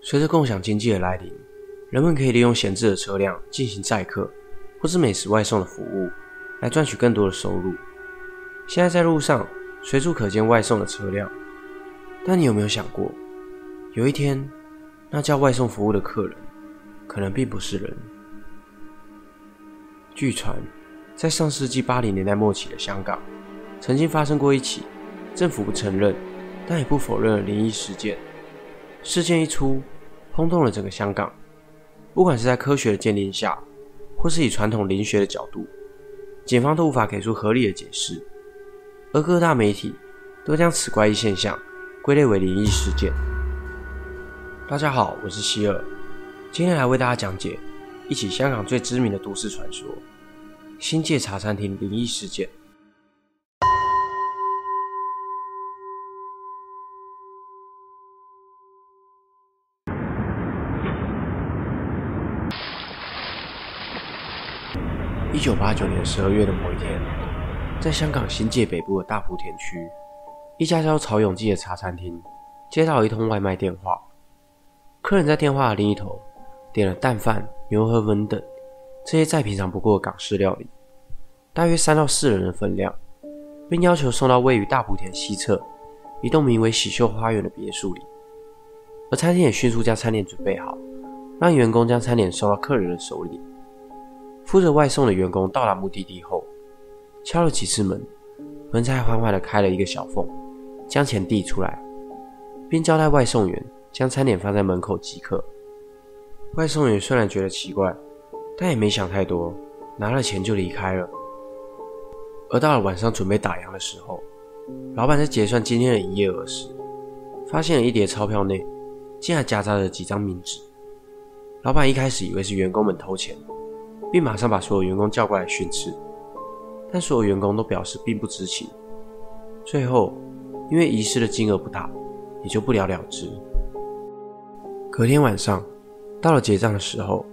随着共享经济的来临，人们可以利用闲置的车辆进行载客或是美食外送的服务，来赚取更多的收入。现在在路上随处可见外送的车辆，但你有没有想过，有一天那叫外送服务的客人，可能并不是人？据传，在上世纪八零年代末期的香港，曾经发生过一起政府不承认但也不否认的灵异事件。事件一出。轰动了整个香港，不管是在科学的鉴定下，或是以传统灵学的角度，警方都无法给出合理的解释，而各大媒体都将此怪异现象归类为灵异事件。大家好，我是希尔，今天来为大家讲解一起香港最知名的都市传说——新界茶餐厅灵异事件。九八九年十二月的某一天，在香港新界北部的大埔田区，一家叫曹永记的茶餐厅接到一通外卖电话。客人在电话的另一头点了蛋饭、牛河粉等这些再平常不过的港式料理，大约三到四人的分量，并要求送到位于大埔田西侧一栋名为喜秀花园的别墅里。而餐厅也迅速将餐点准备好，让员工将餐点送到客人的手里。负责外送的员工到达目的地后，敲了几次门，门才缓缓地开了一个小缝，将钱递出来，并交代外送员将餐点放在门口即可。外送员虽然觉得奇怪，但也没想太多，拿了钱就离开了。而到了晚上准备打烊的时候，老板在结算今天的营业额时，发现了一叠钞票内竟然夹杂着几张冥纸。老板一开始以为是员工们偷钱。并马上把所有员工叫过来训斥，但所有员工都表示并不知情。最后，因为遗失的金额不大，也就不了了之。隔天晚上，到了结账的时候，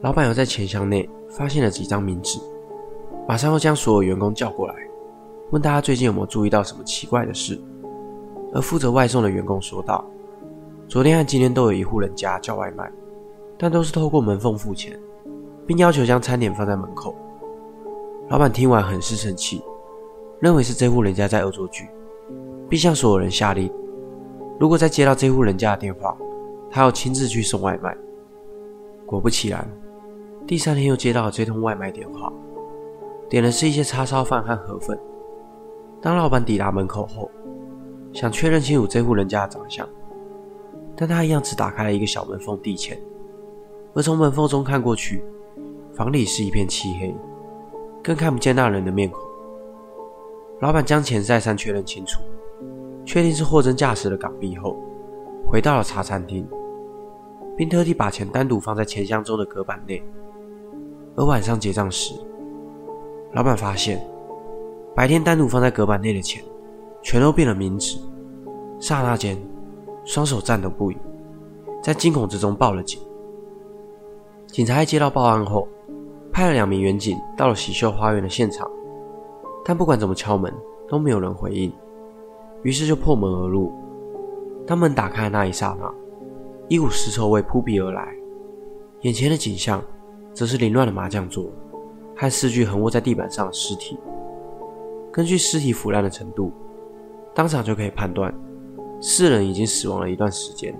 老板又在钱箱内发现了几张冥纸，马上又将所有员工叫过来，问大家最近有没有注意到什么奇怪的事。而负责外送的员工说道：“昨天和今天都有一户人家叫外卖，但都是透过门缝付钱。”并要求将餐点放在门口。老板听完很是生气，认为是这户人家在恶作剧，并向所有人下令：如果再接到这户人家的电话，他要亲自去送外卖。果不其然，第三天又接到了这通外卖电话，点的是一些叉烧饭和河粉。当老板抵达门口后，想确认清楚这户人家的长相，但他一样只打开了一个小门缝递钱，而从门缝中看过去。房里是一片漆黑，更看不见那人的面孔。老板将钱再三确认清楚，确定是货真价实的港币后，回到了茶餐厅，并特地把钱单独放在钱箱中的隔板内。而晚上结账时，老板发现白天单独放在隔板内的钱，全都变了名纸。刹那间，双手颤抖不已，在惊恐之中报了警。警察在接到报案后。派了两名员警到了喜秀花园的现场，但不管怎么敲门都没有人回应，于是就破门而入。当门打开的那一刹那，一股尸臭味扑鼻而来，眼前的景象则是凌乱的麻将桌和四具横卧在地板上的尸体。根据尸体腐烂的程度，当场就可以判断四人已经死亡了一段时间。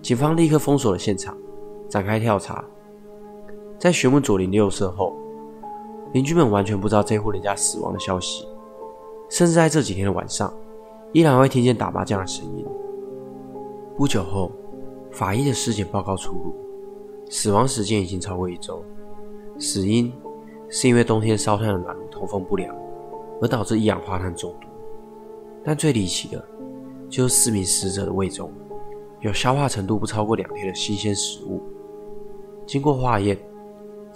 警方立刻封锁了现场，展开调查。在询问左邻右舍后，邻居们完全不知道这户人家死亡的消息，甚至在这几天的晚上，依然会听见打麻将的声音。不久后，法医的尸检报告出炉，死亡时间已经超过一周，死因是因为冬天烧炭的暖炉通风不良，而导致一氧化碳中毒。但最离奇的，就是四名死者的胃中有消化程度不超过两天的新鲜食物，经过化验。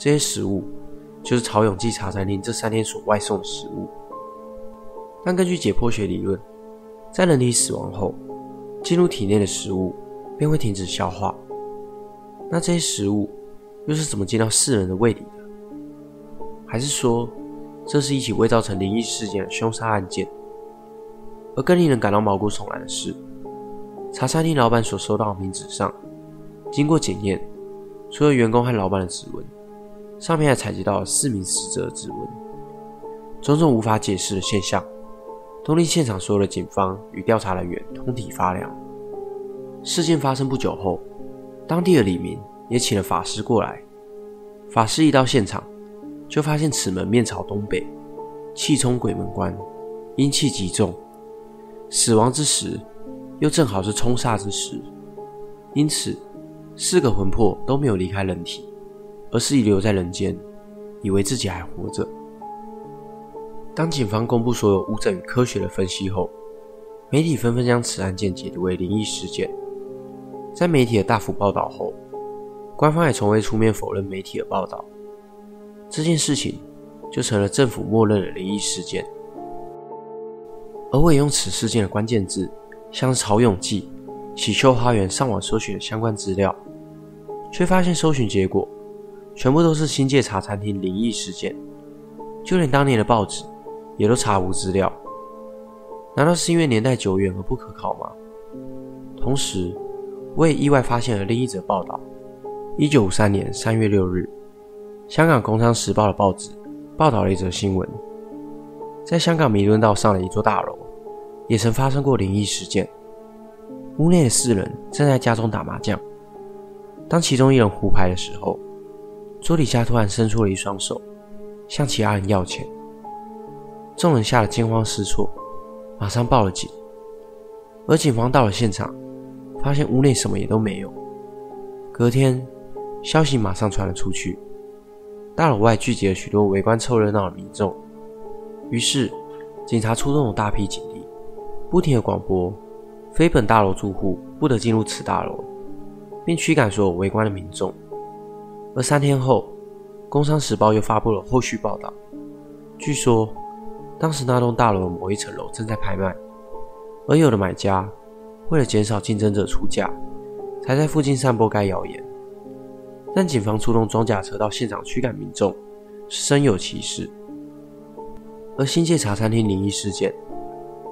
这些食物就是曹永记茶餐厅这三天所外送的食物。但根据解剖学理论，在人体死亡后，进入体内的食物便会停止消化。那这些食物又是怎么进到世人的胃里的？还是说，这是一起伪造成灵异事件的凶杀案件？而更令人感到毛骨悚然的是，茶餐厅老板所收到的名纸上，经过检验，除了员工和老板的指纹，上面还采集到了四名死者的指纹。种种无法解释的现象，都令现场所有的警方与调查人员通体发凉。事件发生不久后，当地的李明也请了法师过来。法师一到现场，就发现此门面朝东北，气冲鬼门关，阴气极重。死亡之时，又正好是冲煞之时，因此四个魂魄都没有离开人体，而是遗留在人间，以为自己还活着。当警方公布所有物证与科学的分析后，媒体纷纷将此案件解读为灵异事件。在媒体的大幅报道后，官方也从未出面否认媒体的报道，这件事情就成了政府默认的灵异事件。而我也用此事件的关键字，像曹永记、喜秀花园上网搜寻相关资料，却发现搜寻结果全部都是新界茶餐厅灵异事件，就连当年的报纸也都查无资料。难道是因为年代久远而不可考吗？同时，我也意外发现了另一则报道：一九五三年三月六日，香港《工商时报》的报纸报道了一则新闻。在香港弥敦道上的一座大楼，也曾发生过灵异事件。屋内的四人正在家中打麻将，当其中一人胡牌的时候，桌底下突然伸出了一双手，向其他人要钱。众人吓得惊慌失措，马上报了警。而警方到了现场，发现屋内什么也都没有。隔天，消息马上传了出去，大楼外聚集了许多围观凑热闹的民众。于是，警察出动了大批警力，不停的广播：非本大楼住户不得进入此大楼，并驱赶所有围观的民众。而三天后，《工商时报》又发布了后续报道。据说，当时那栋大楼的某一层楼正在拍卖，而有的买家为了减少竞争者出价，才在附近散播该谣言。但警方出动装甲车到现场驱赶民众，是深有其事。而新界茶餐厅灵异事件，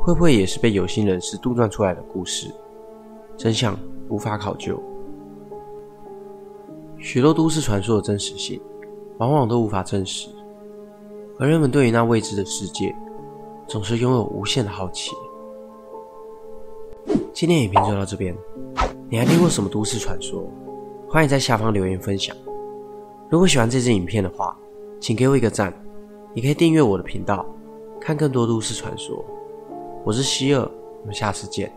会不会也是被有心人士杜撰出来的故事？真相无法考究。许多都市传说的真实性，往往都无法证实，而人们对于那未知的世界，总是拥有无限的好奇。今天影片就到这边，你还听过什么都市传说？欢迎在下方留言分享。如果喜欢这支影片的话，请给我一个赞，也可以订阅我的频道。看更多都市传说，我是希尔，我们下次见。